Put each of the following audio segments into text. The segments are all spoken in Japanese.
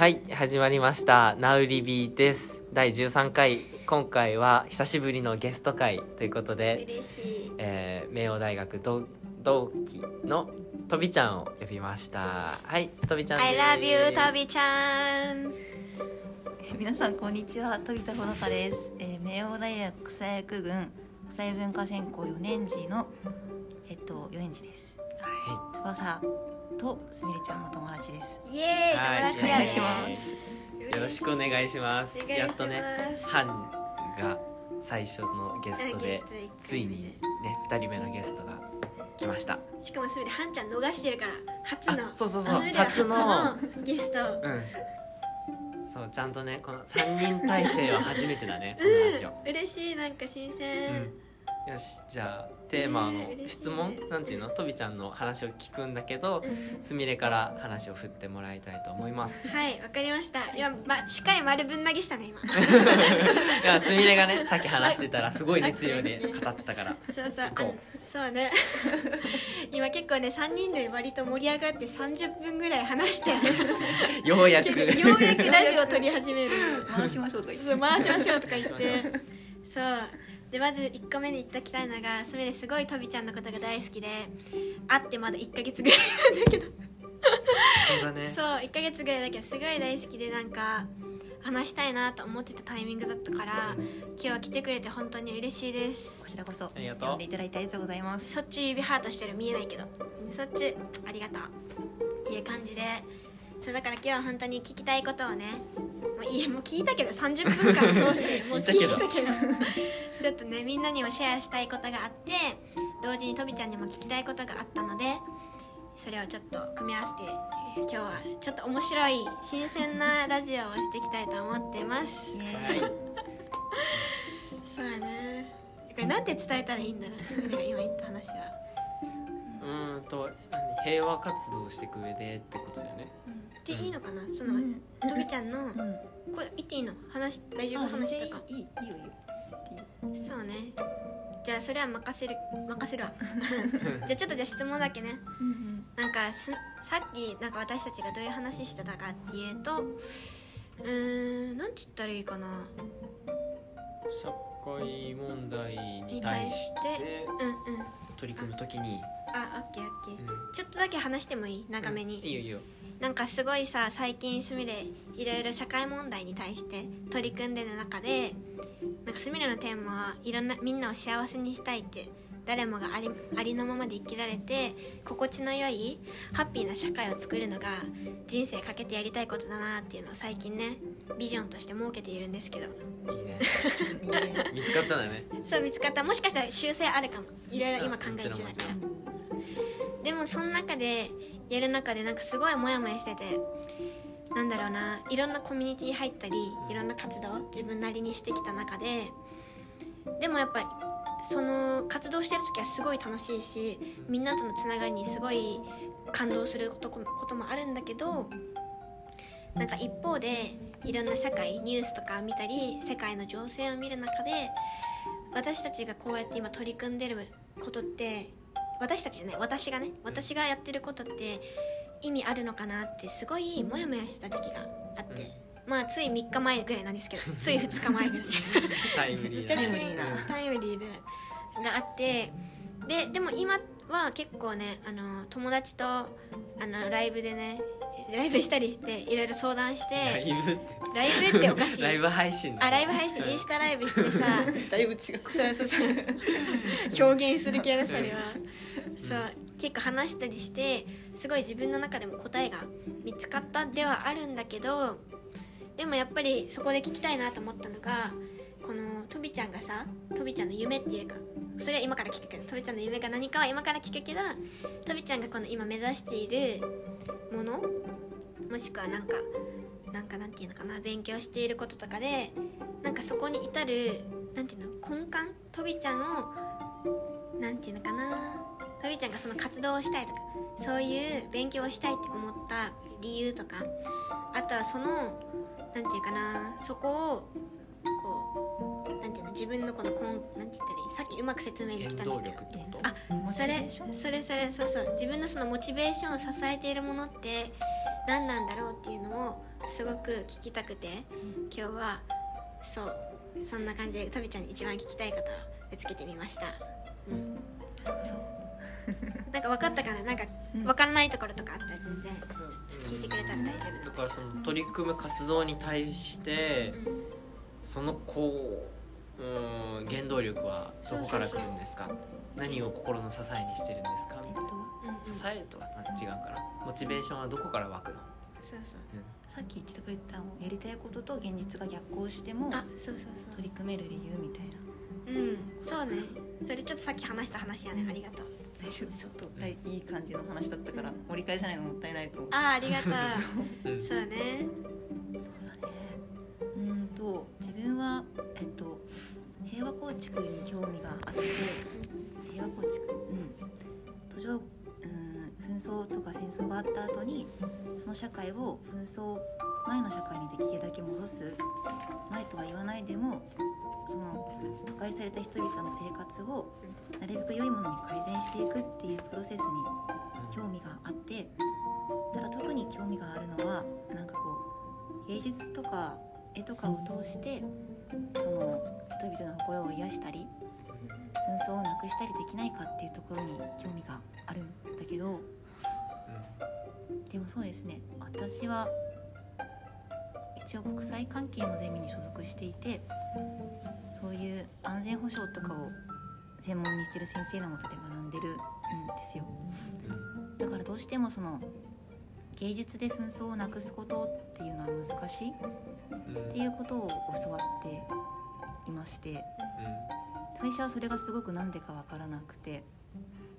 はい始まりました「ナウリビー」です。第13回。今回は久しぶりのゲスト会ということで、嬉しい。えー、明王大学同同期のとびちゃんを呼びました。はいとびちゃんです。I love you とびちゃん。え皆さんこんにちは。飛田ほのかです、えー、明王大学国際学群国際文化専攻4年次のえっと4年次です。は翼とすみれちゃんの友達です。イエーイ。はい。友達お願いします。いよろしくお願いします。やっとねハンが最初のゲストでついにね2人目のゲストが来ました。しかもすべてハンちゃん逃してるから初の。あそうそうそう。初の。ゲスト。うん。そうちゃんとねこの3人体制は初めてだね このラジオ。嬉しいなんか新鮮、うんよしじゃあテーマの質問なんていうの？とびちゃんの話を聞くんだけどうん。すみれから話を振ってもらいたいと思います。はいわかりました。今、ま、しっかり丸ぶん投げしたね今。いやすみれがね さっき話してたらすごい熱量で語ってたから。そうそうそうね。今結構ね3人で割と盛り上がって30分ぐらい話して。ようやく。ようやくラジオを撮り始める。回しましょうとか言って。回しましょうとか言って。そうでまず1個目に言っておきたいのがすみれすごいとびちゃんのことが大好きで会ってまだ1ヶ月ぐらいなんだけど。そうだね。そう1ヶ月ぐらいだけどすごい大好きでなんか話したいなと思ってたタイミングだったから今日は来てくれて本当に嬉しいです。こちらこそありがとう。呼んでいただいてありがとうございます。そっち指ハートしてる見えないけどそっちありがとうっていう感じでそうだから今日は本当に聞きたいことをねもういやもう聞いたけど30分間通して もう聞いたけど。ちょっとねみんなにもシェアしたいことがあって同時にとびちゃんにも聞きたいことがあったのでそれをちょっと組み合わせてえー今日はちょっと面白い新鮮なラジオをしていきたいと思ってます。そうだね。これなんて伝えたらいいんだろう。今言った話は平和活動をしていく上でってことだよね。でいいのかな？その、うんとびちゃんのうん。これ言っていいの？話大丈夫話とか。いいいいよいい。よそうね。じゃあそれは任せる任せるわ。じゃあちょっとじゃあ質問だけね。うんなんかすさっきなんか私たちがどういう話してたかっていうとうーんなんて言ったらいいかな？社会問題にに対しててうんうん。取り組むときに、あオッケーオッケー、うん。ちょっとだけ話してもいい？長めに、いいよいいよ。なんかすごいさ最近すみれいろいろ社会問題に対して取り組んでる中でなんかすみれのテーマはいろんなみんなを幸せにしたいって誰もがありありのままで生きられて心地の良いハッピーな社会を作るのが人生かけてやりたいことだなっていうのを最近ねビジョンとして設けているんですけど。いいね。見つかったんだね。そう見つかった。もしかしたら修正あるかも。いろいろ今考え中だからでもその中でやる中でなんかすごいモヤモヤしててなんだろうないろんなコミュニティ入ったりいろんな活動自分なりにしてきた中ででもやっぱりその活動してる時はすごい楽しいしみんなとのつながりにすごい感動することもあるんだけどなんか一方でいろんな社会ニュースとか見たり世界の情勢を見る中で私たちがこうやって今取り組んでることって私たちじゃない私がね私がやってることって意味あるのかなってすごいモヤモヤしてた時期があって、まあつい3日前ぐらいなんですけど つい2日前ぐらい。タイムリーだ直近タイムリーなタイムリーでがあって。ででも今は結構ねあの友達とあのライブでねライブしたりしていろいろ相談しライてブって。ライブっておかしい。ライブ配信だあライブ配信インスタライブしてさ だいぶ違う。そうそう。そう表現する系のそれは。そう。結構話したりしてすごい自分の中でも答えが見つかったではあるんだけどでもやっぱりそこで聞きたいなと思ったのがとびちゃんがさとびちゃんの夢っていうかそれは今から聞くけどとびちゃんの夢が何かは今から聞くけどとびちゃんがこの今目指しているものもしくはなんかなんかなんていうのかな勉強していることとかでなんかそこに至るなんていうの根幹？とびちゃんをなんていうのかなとびちゃんがその活動をしたいとかそういう勉強をしたいって思った理由とかあとはそのなんていうかなそこをなんていうの自分のこの根なんて言ったらいい？さっきうまく説明できたんだけ？どあそれそれそれそうそう。自分のそのモチベーションを支えているものって何なんだろうっていうのをすごく聞きたくて今日はそうそんな感じでとびちゃんに一番聞きたいことをぶつけてみました、うん、なんか分かったかな？なんか分からないところとかあったら全然聞いてくれたら大丈夫だからその取り組む活動に対してそのこううん原動力はどこから来るんですか？何を心の支えにしてるんですか？みたいな。うんうん支えとはまた違うから。モチベーションはどこから湧くの？そうそうさっき言ってくれたやりたいことと現実が逆行してもあそうそうそう。取り組める理由みたいな。うん。そうね。それちょっとさっき話した話やね。ありがとう。最初ちょっとはいいい感じの話だったから盛り返さないのもったいないとああありがとう。んう。そうね。そうだね。うーんと自分は構築に興味があって平和構築うん途上うん紛争とか戦争があった後にその社会を紛争前の社会にできるだけ戻す。前とは言わないでもその破壊された人々の生活をなるべく良いものに改善していくっていうプロセスに興味があってただ特に興味があるのはなんかこう芸術とか絵とかを通してその人々の心を癒したり紛争をなくしたりできないかっていうところに興味があるんだけどでもそうですね。私は一応国際関係のゼミに所属していてそういう安全保障とかを専門にしてる先生のもとで学んでるんですよ。だからどうしてもその芸術で紛争をなくすことっていうのは難しいっていうことを教わっていまして最初はそれがすごくなんでかわからなくて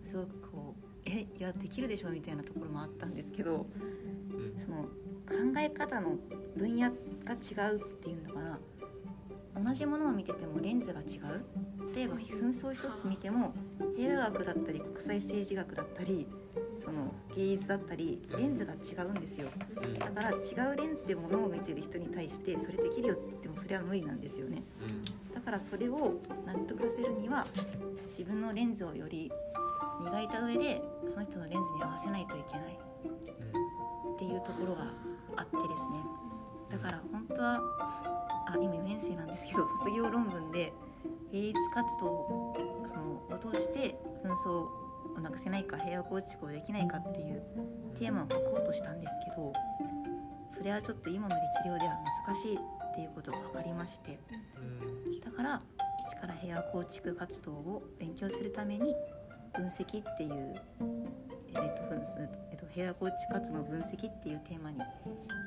すごくこう「えいやできるでしょ」みたいなところもあったんですけどその考え方の分野が違うっていうのかな同じものを見ててもレンズが違う。例えば紛争一つ見ても平和学だったり国際政治学だったりその芸術だったりレンズが違うんですよ。だから違うレンズでものを見てる人に対してそれできるよって言ってもそれは無理なんですよね。だからそれを納得させるには自分のレンズをより磨いた上でその人のレンズに合わせないといけない。っていうところがあってですね。だから本当はあ今4年生なんですけど 卒業論文で芸術活動をそのを通して紛争をなくせないか平和構築をできないかっていうテーマを書こうとしたんですけどそれはちょっと今の力量では難しいっていうことが分かりましてから一から平和構築活動を勉強するために分析っていう、えーとえーと平和構築活動の分析っていうテーマに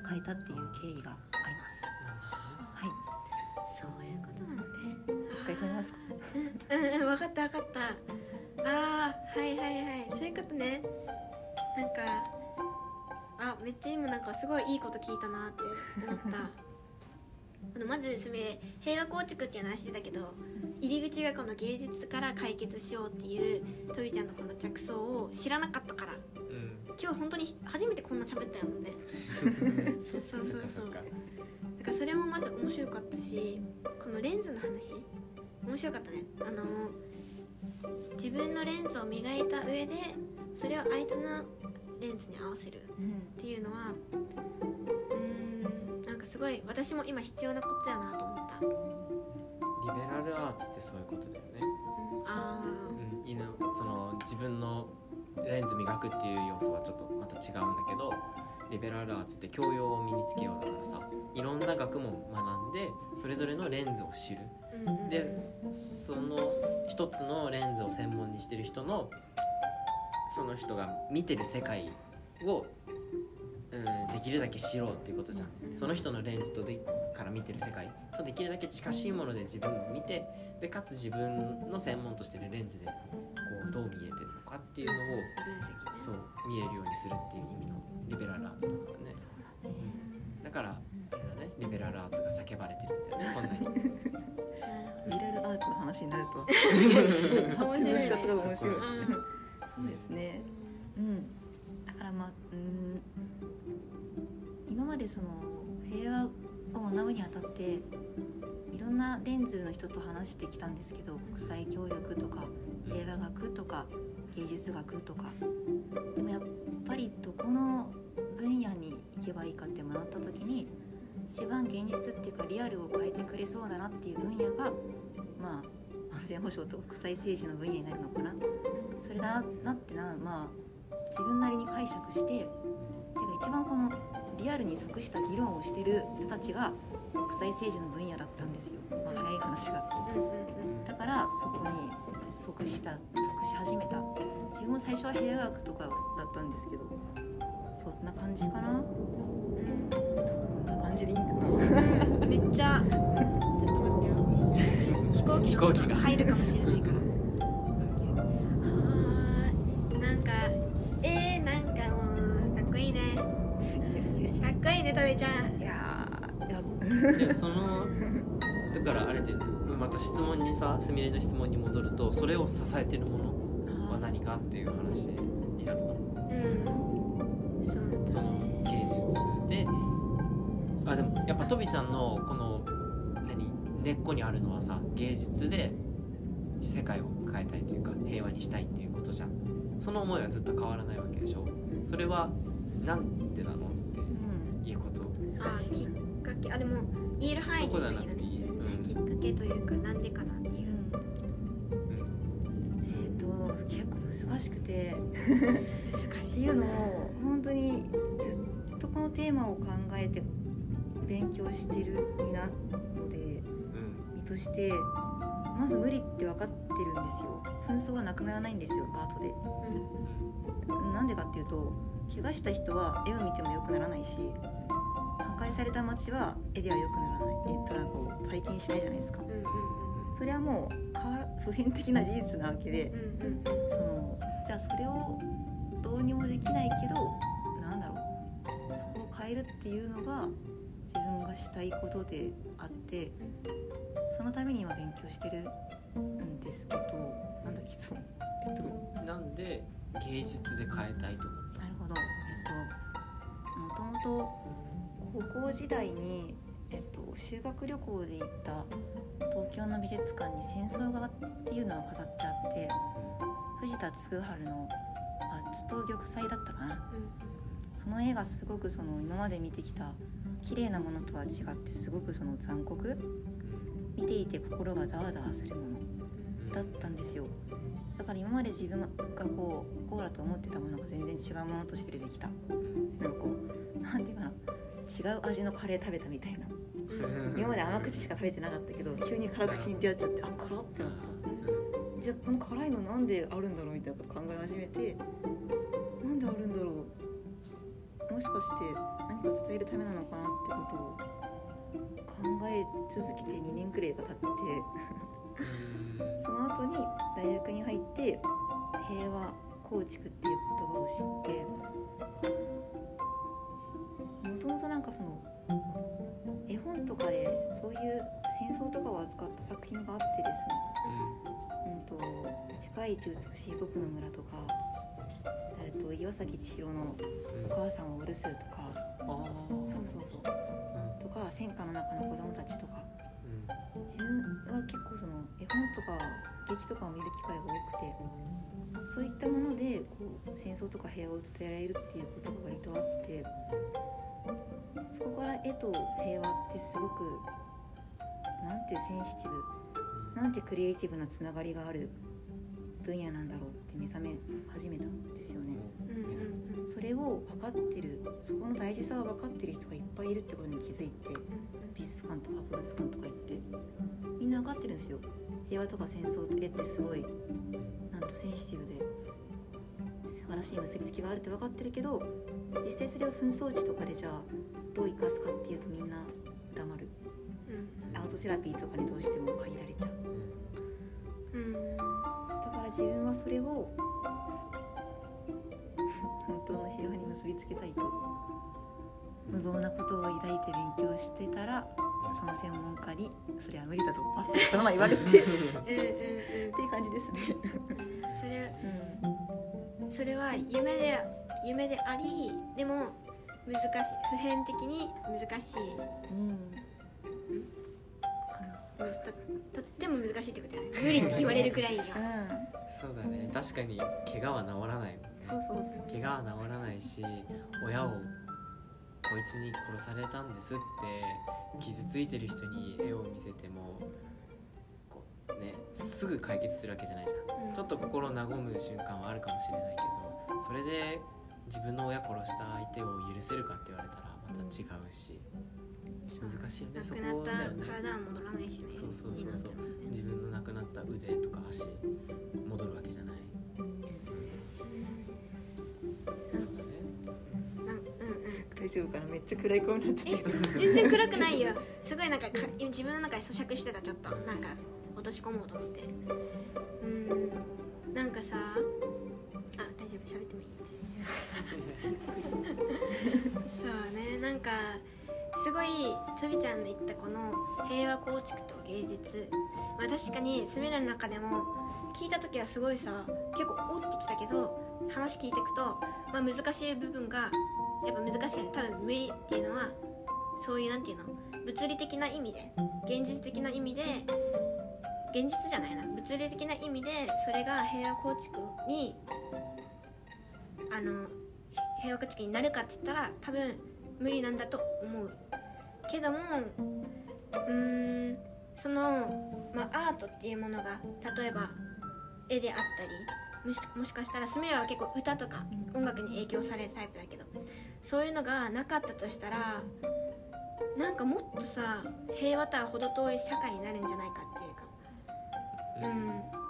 変えたっていう経緯があります。はい、そういうことなんだね。一回止めますか？うんうん分かった分かった。あーはいはいはい。そういうことね。なんかあめっちゃ今なんかすごいいいこと聞いたなって思ったあのまずそれ平和構築っていう話してたけど入り口がこの芸術から解決しようっていうとびちゃんのこの着想を知らなかったから。今日本当に初めてこんな喋ったよねそうそうそうそう。だからそれもまず面白かったしこのレンズの話面白かったね。あの自分のレンズを磨いた上でそれを相手のレンズに合わせるっうん、ていうのはうーんすごい私も今必要なことだなと思った、うん、リベラルアーツってそういうことだよね。あうん、犬その自分のレンズ磨くっていう要素はちょっとまた違うんだけどリベラルアーツって教養を身につけようだからさいろんな学問を学んでそれぞれのレンズを知る。ーうんうん。でその一つのレンズを専門にしてる人のその人が見てる世界を、きるだけ知ろうっていうことじゃん。その人のレンズとでから見てる世界。とできるだけ近しいもので自分を見てでかつ自分の専門としてるレンズでこうどう見えてるのかっていうのを分析ね。そう見えるようにするっていう意味のリベラルアーツだからね。だからあれだね。リベラルアーツが叫ばれてるんだよねこんなにリベラルアーツの話になると。ど 面白いね。話し方が面白い。うん。そうですね。うん。だからまあ、うん。今までその平和を学ぶにあたって。いろんなレンズの人と話してきたんですけど国際協力とか平和学とか芸術学とかでもやっぱりどこの分野に行けばいいかって学った時に一番現実っていうかリアルを変えてくれそうだなっていう分野がまあ安全保障と国際政治の分野になるのかなそれだなってなまあ自分なりに解釈してていうか一番このリアルに即した議論をしてる人たちが国際政治の分野だったんですよ、まあ、早い話が。だからそこに即した即し始めた。自分も最初は部屋学とかだったんですけどそんな感じかな。こんな感じでいいかな めっちゃちょっと待ってよ。飛行機飛行機が。入るかもしれないからでねまた質問にさすみれの質問に戻るとそれを支えてるものは何かっていう話になるの。うん。そうその芸術で。あでもやっぱとびちゃんのこの何根っこにあるのはさ芸術で世界を変えたいというか平和にしたいっていうことじゃん。その思いはずっと変わらないわけでしょ。それはなんでなのってうんいうこと。難しいなきっかけ。あでも言える範囲でいいんだけどねけというかなんでかなっていう。うん。えっ、と結構難しくて。難っていうのを本当にずっとこのテーマを考えて勉強してる身なのでうん。身としてまず無理って分かってるんですよ。紛争はなくならないんですよアートで。なんでかっていうと怪我した人は絵を見ても良くならないし破壊された街は絵では良くならない。えただこう再建しないじゃないですか。うんうんそれはもう変わら普遍的な事実なわけでうんうんそのじゃあそれをどうにもできないけどなんだろう。そこを変えるっていうのが自分がしたいことであってそのために今勉強してるんですけどなんだっけそうえっと。うんなんで芸術で変えたいと思ったなるほど。えっともともと高校時代に、えっと、修学旅行で行った東京の美術館に戦争画っていうのが飾ってあって藤田嗣治の「圧と玉砕」だったかな。その絵がすごくその今まで見てきた綺麗なものとは違ってすごくその残酷。見ていて心がざわざわするもの。だったんですよ。だから今まで自分がこうこうだと思ってたものが全然違うものとして出てきた。なんかこうなんていうか違う味のカレー食べたみたいな。今まで甘口しか食べてなかったけど急に辛口に出会っちゃってあ辛ってなった。じゃあこの辛いのなんであるんだろうみたいなこと考え始めてなんであるんだろう。もしかして何か伝えるためなのかなってことを考え続けて2年くらいが経って。その後に大学に入って平和構築っていう言葉を知ってその絵本とかでそういう戦争とかを扱った作品があってですね。うんと「世界一美しい僕の村」とか、えー、と岩崎千尋の「お母さんをお留守」とかあー。そうそうそう。とか戦火の中の子供たちとか。うん。自分は結構その絵本とか劇とかを見る機会が多くてそういったものでこう戦争とか平和を伝えられるっていうことが割とあってそこから絵と平和ってすごくなんてセンシティブなんてクリエイティブなつながりがある分野なんだろうって目覚め始めたんですよね。それを分かってるそこの大事さを分かってる人がいっぱいいるってことに気づいて美術館とか博物館とか行ってみんな分かってるんですよ平和とか戦争と絵ってすごいなんだろうセンシティブで素晴らしい結びつきがあるって分かってるけど実際それを紛争地とかでじゃあどう生かすかっていうとみんな黙る。うん。アートセラピーとかにどうしても限られちゃう。うんだから自分はそれを本当の平和に結びつけたいと。無謀なことを抱いて勉強してたらその専門家にそれは無理だとパスタこの前言われてっていう感じですね。それうん。それは夢で夢でありでも難しい。普遍的に難しい。うん。かむずととっても難しいってことだよね。無理って言われるくらいにはな。うんそうだね。確かに。怪我は治らないもんねそうそう怪我は治らないし親をこいつに殺されたんですって傷ついてる人に絵を見せてもこうねすぐ解決するわけじゃないじゃん、うん。ちょっと心和む瞬間はあるかもしれないけどそれで自分の親殺した相手を許せるかって言われたらまた違うし難しいよねそこ亡くなっただよね。体は戻らないしね。そうそうそうそう。ね。自分の亡くなった腕とか足戻るわけじゃない、そうだね。なんうんうん。大丈夫かな？めっちゃ暗い顔になっちゃってる全然暗くないよ。すごいなんかか今自分の中で咀嚼してたちょっと。なんか落とし込もうと思って。うん。なんかさ そうねなんかすごいとびちゃんの言ったこの平和構築と芸術。まあ確かにスミレの中でも聞いた時はすごいさ結構おってきたけど話聞いていくと、まあ、難しい部分がやっぱ難しいね。多分無理っていうのはそういうなんていうの物理的な意味で現実的な意味で現実じゃないな。物理的な意味でそれが平和構築にあの平和構築になるかって言ったら多分無理なんだと思う。けどもうーんその、まあ、アートっていうものが例えば絵であったりもしもしかしたらスミレは結構歌とか音楽に影響されるタイプだけどそういうのがなかったとしたらなんかもっとさ平和とは程遠い社会になるんじゃないかっていうか。うん。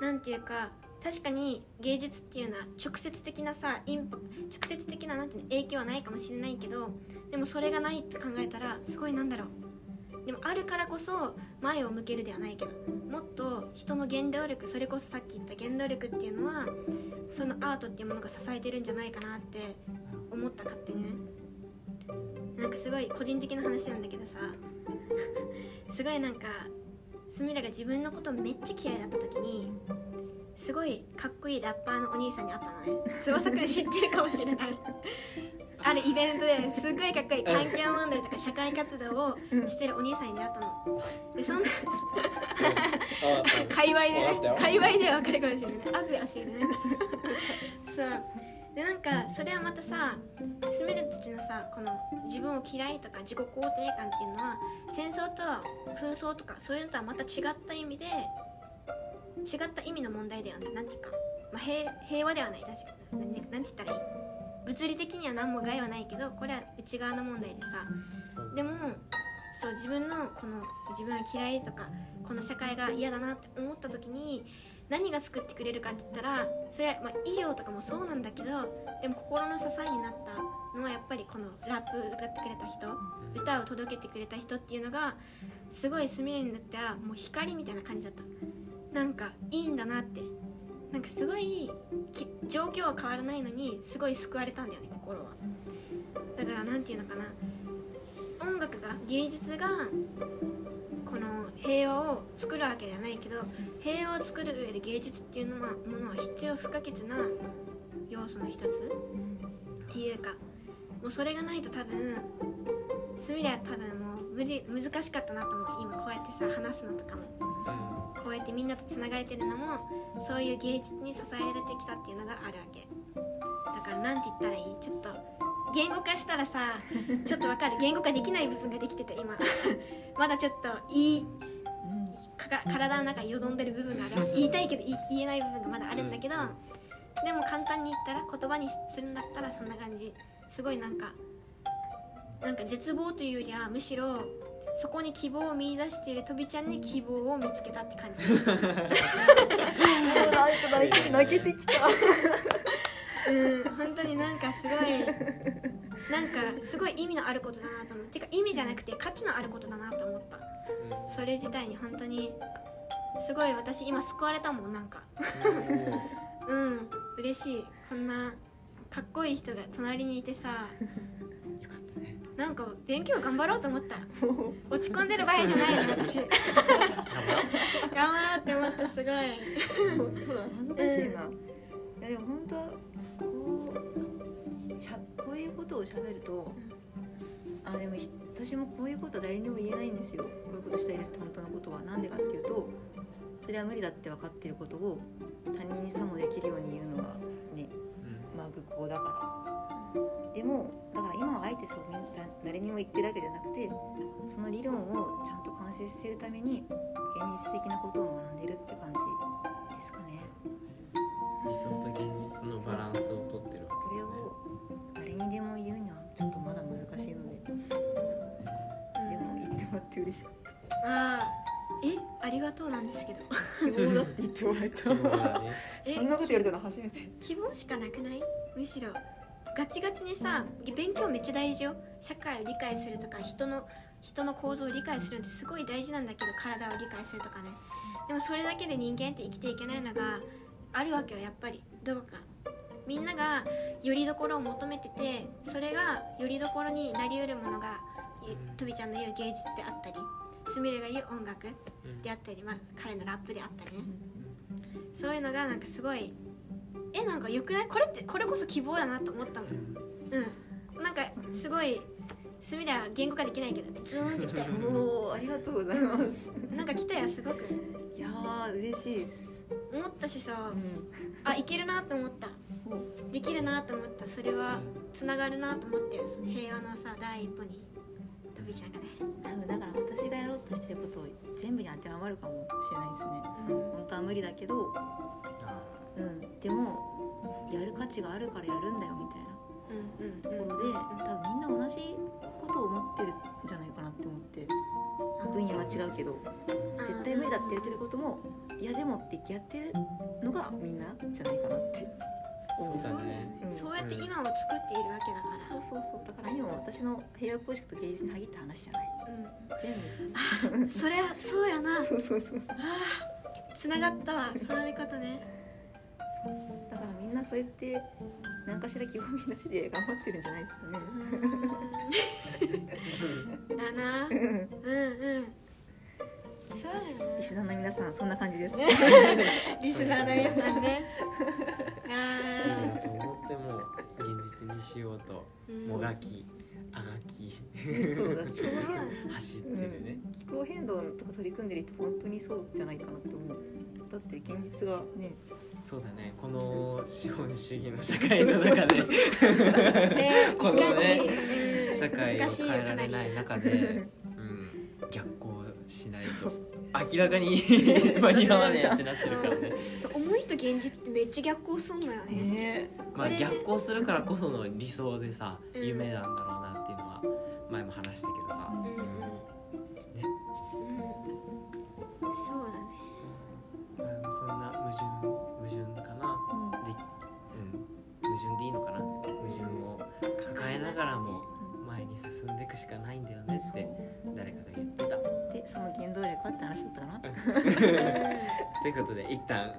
なんていうか確かに芸術っていうのは直接的なさインパ直接的ななんていうの影響はないかもしれないけどでもそれがないって考えたらすごいなんだろう。でもあるからこそ前を向けるではないけどもっと人の原動力それこそさっき言った原動力っていうのはそのアートっていうものが支えてるんじゃないかなって思った勝手にね。なんかすごい個人的な話なんだけどさ。すごいなんかスミレが自分のことめっちゃ嫌いだった時にすごいかっこいいラッパーのお兄さんに会ったのね。翼くん知ってるかもしれない。あるイベントですっごいかっこいい環境問題とか社会活動をしてるお兄さんに出会ったの。でそんな 界隈でね界隈では分かるかもしれない。悪やしいねそう。でなんかそれはまたさスミレたちのさこの自分を嫌いとか自己肯定感っていうのは戦争とは紛争とかそういうのとはまた違った意味で違った意味の問題だよね。なんていうか、まあ、平平和ではない。確かに。なんなんて言ったらいい？物理的には何も害はないけどこれは内側の問題でさ。でもそう自分のこの自分は嫌いとかこの社会が嫌だなって思った時に何が救ってくれるかって言ったらそれは、まあ、医療とかもそうなんだけどでも心の支えになったのはやっぱりこのラップ歌ってくれた人歌を届けてくれた人っていうのがすごいスミレにとってはもう光みたいな感じだったなんかいいんだなって。なんかすごい状況は変わらないのにすごい救われたんだよね心は。だからなんていうのかな。音楽が芸術がこの平和を作るわけじゃないけど平和を作る上で芸術っていうのはものは必要不可欠な要素の一つ。っていうかもうそれがないと多分スミレは多分もう無難しかったなと思う今こうやってさ話すのとかも。こうやってみんなとつながれてるのもそういう芸術に支えられてきたっていうのがあるわけ。だからなんて言ったらいい？ちょっと言語化したらさ ちょっとわかる？言語化できない部分ができてて今。まだちょっといいかか体の中によどんでる部分がある。言いたいけど言えない部分がまだあるんだけど、でも簡単に言ったら言葉にするんだったらそんな感じ。すごいなんかなんか絶望というよりはむしろそこに希望を見出しているとびちゃんに希望を見つけたって感じ。泣いて泣けてきた。うん本当になんかすごいなんかすごい意味のあることだなと思う。てか意味じゃなくて価値のあることだなと思った。それ自体に本当にすごい私今救われたもんなんか。うん嬉しい。こんなかっこいい人が隣にいてさなんか勉強頑張ろうと思った。落ち込んでる場合じゃないの私。頑張ろう。って思ったすごい。そうそうだ恥ずかしいな、いやでも本当こうしゃこういうことをしゃべるとあでもひ私もこういうことは誰にも言えないんですよ。こういうことしたいですって本当のことは。なんでかっていうとそれは無理だって分かってることを他人にさもできるように言うのはねまあ愚行だから。でもだから今は相えてそう誰にも言ってるわけじゃなくてその理論をちゃんと完成させるために現実的なことを学んでるって感じですかね。理想と現実のバランスをとってる。わこれを誰にでも言うにはちょっとまだ難しいので。でも言ってもらって嬉しかっああえありがとうなんですけど。た希望だって言ってもらえたね。え そんなこと言われたの初めて。希望しかなくない？むしろガチガチにさ勉強めっちゃ大事よ。社会を理解するとか人の人の構造を理解するってすごい大事なんだけど体を理解するとかね。でもそれだけで人間って生きていけないのがあるわけよやっぱり。どこか。みんながよりどころを求めててそれがよりどころになりうるものがゆとびちゃんの言う芸術であったりすみれが言う音楽であったり、まあ、彼のラップであったりね。そういうのがなんかすごいえなんかよくない？これってこれこそ希望だなと思ったもん。うん。なんかすごいすみれは言語化できないけどズーンってきたよおおありがとうございます。なんか来たよすごく。いやー嬉しいです。思ったしさうん。あいけるなと思った。できるなと思った。それはつながるなと思ってその平和のさ第一歩にとびちゃんがね。多分だから私がやろうとしてることを全部に当てはまるかもしれないですね。その本当は無理だけどあうん。でもやる価値があるからやるんだよみたいな。ところで多分みんな同じことを思ってるんじゃないかなって思って。分野は違うけど。絶対無理だって言ってることもいやでもって言ってやってるのがみんなじゃないかなって。そう思だね。うん。そうやって今を作っているわけだから。そうそうそう。だから今私の平和公式と芸術に限った話じゃない。全部うんそれはそうやな。そうそうそうそう。つながったわ。そういうことねだからみんなそうやって何かしら希望見出しで頑張ってるんじゃないですかね。うん。だな。うんうん。そうやな。リスナーの皆さんそんな感じです。リスナーの皆さんね。あなと思っても現実にしようと。ーもがきあがき。そうだ走ってるね。気候変動とか取り組んでる人本当にそうじゃないかなって思う。だって現実がねそうだね。この資本主義の社会の中で。ね このねうん社会を変えられない中で、うん、逆行しないと。明らかに 間に合わねえってなってるからね。そう思いと現実ってめっちゃ逆行すんのよね。ね。まあ逆行するからこその理想でさうん。夢なんだろうなっていうのは前も話したけどさ、うん。うん。うん。ねうんそうだね。まあでもそんな矛盾矛盾かな？うん。でき、うん、矛盾でいいのかな？矛盾を抱えながらも前に進んでいくしかないんだよねって誰かが言ってた。でその原動力はって話だったかな ということで一旦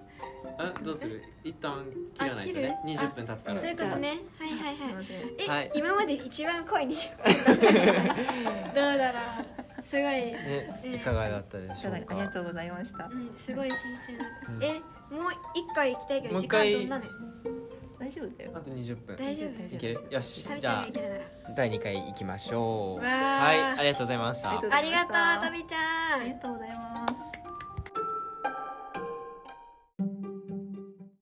あどうする？一旦切らないとね。あ切る？20分経つから。そういうことね。はいはいはい。え、はい。今まで一番濃い20分 どうだろう？すごい、ねうんいかがだったでしょうか？ありがとうございました。うん、すごい新鮮だった、うんえもう一回行きたいけど時もう一回。間どんなの大丈夫だよ。あと20分。大丈夫。大丈夫。いけるよしじゃあ第2回いきましょう。はいありがとうございました。ありがとうありがとうとびちゃん。ありがとうございます